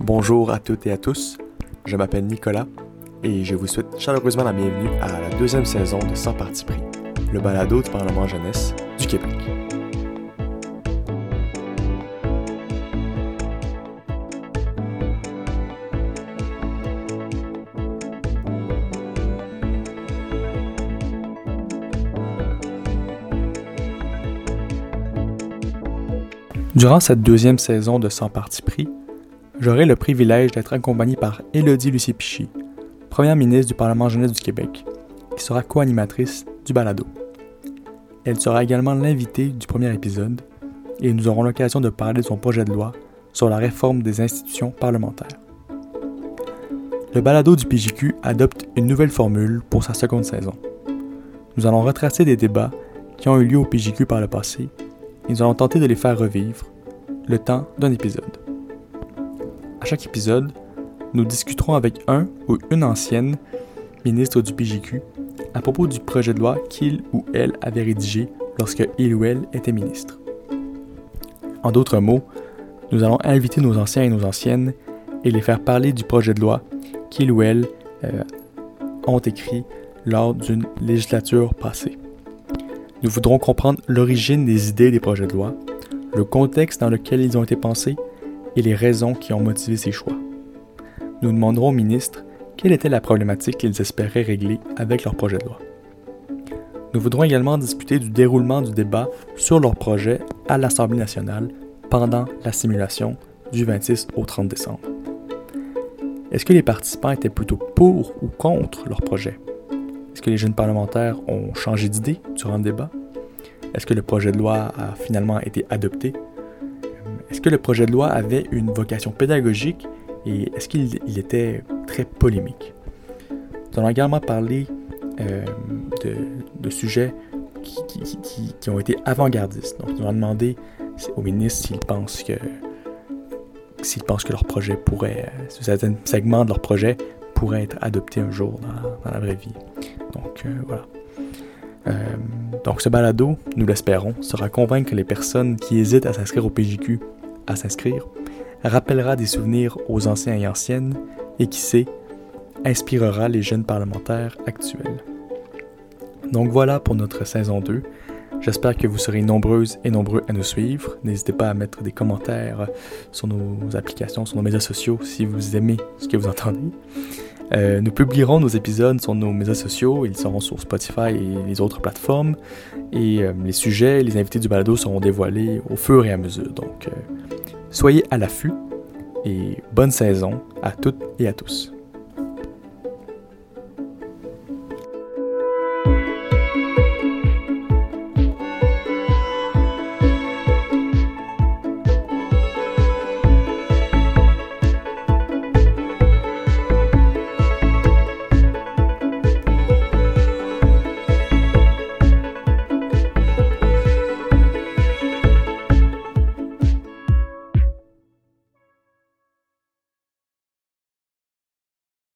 Bonjour à toutes et à tous, je m'appelle Nicolas et je vous souhaite chaleureusement la bienvenue à la deuxième saison de Sans Parti pris, le balado du Parlement jeunesse du Québec. Durant cette deuxième saison de Sans Parti pris, j'aurai le privilège d'être accompagné par Élodie Lucie Pichy, première ministre du Parlement jeunesse du Québec, qui sera co-animatrice du balado. Elle sera également l'invitée du premier épisode et nous aurons l'occasion de parler de son projet de loi sur la réforme des institutions parlementaires. Le balado du PJQ adopte une nouvelle formule pour sa seconde saison. Nous allons retracer des débats qui ont eu lieu au PJQ par le passé et nous allons tenter de les faire revivre le temps d'un épisode. À chaque épisode, nous discuterons avec un ou une ancienne ministre du PJQ à propos du projet de loi qu'il ou elle avait rédigé lorsque il ou elle était ministre. En d'autres mots, nous allons inviter nos anciens et nos anciennes et les faire parler du projet de loi qu'ils ou elles euh, ont écrit lors d'une législature passée. Nous voudrons comprendre l'origine des idées des projets de loi, le contexte dans lequel ils ont été pensés et les raisons qui ont motivé ces choix. Nous demanderons aux ministres quelle était la problématique qu'ils espéraient régler avec leur projet de loi. Nous voudrons également discuter du déroulement du débat sur leur projet à l'Assemblée nationale pendant la simulation du 26 au 30 décembre. Est-ce que les participants étaient plutôt pour ou contre leur projet? Est-ce que les jeunes parlementaires ont changé d'idée durant le débat? Est-ce que le projet de loi a finalement été adopté? Est-ce que le projet de loi avait une vocation pédagogique et est-ce qu'il était très polémique? Nous allons également parler euh, de, sujets qui, ont été avant-gardistes. Donc, nous allons demander aux ministres s'ils pensent que s'ils pensent que leur projet pourrait, euh, certains segments de leur projet pourraient être adoptés un jour dans, la vraie vie. Donc euh, voilà. Donc ce balado, nous l'espérons, sera convaincre les personnes qui hésitent à s'inscrire au PJQ à s'inscrire, rappellera des souvenirs aux anciens et anciennes et qui sait, inspirera les jeunes parlementaires actuels. Donc voilà pour notre saison 2. J'espère que vous serez nombreuses et nombreux à nous suivre. N'hésitez pas à mettre des commentaires sur nos applications, sur nos médias sociaux si vous aimez ce que vous entendez. Euh, nous publierons nos épisodes sur nos médias sociaux, ils seront sur Spotify et les autres plateformes. Et euh, les sujets, les invités du balado seront dévoilés au fur et à mesure. Donc, euh, soyez à l'affût et bonne saison à toutes et à tous.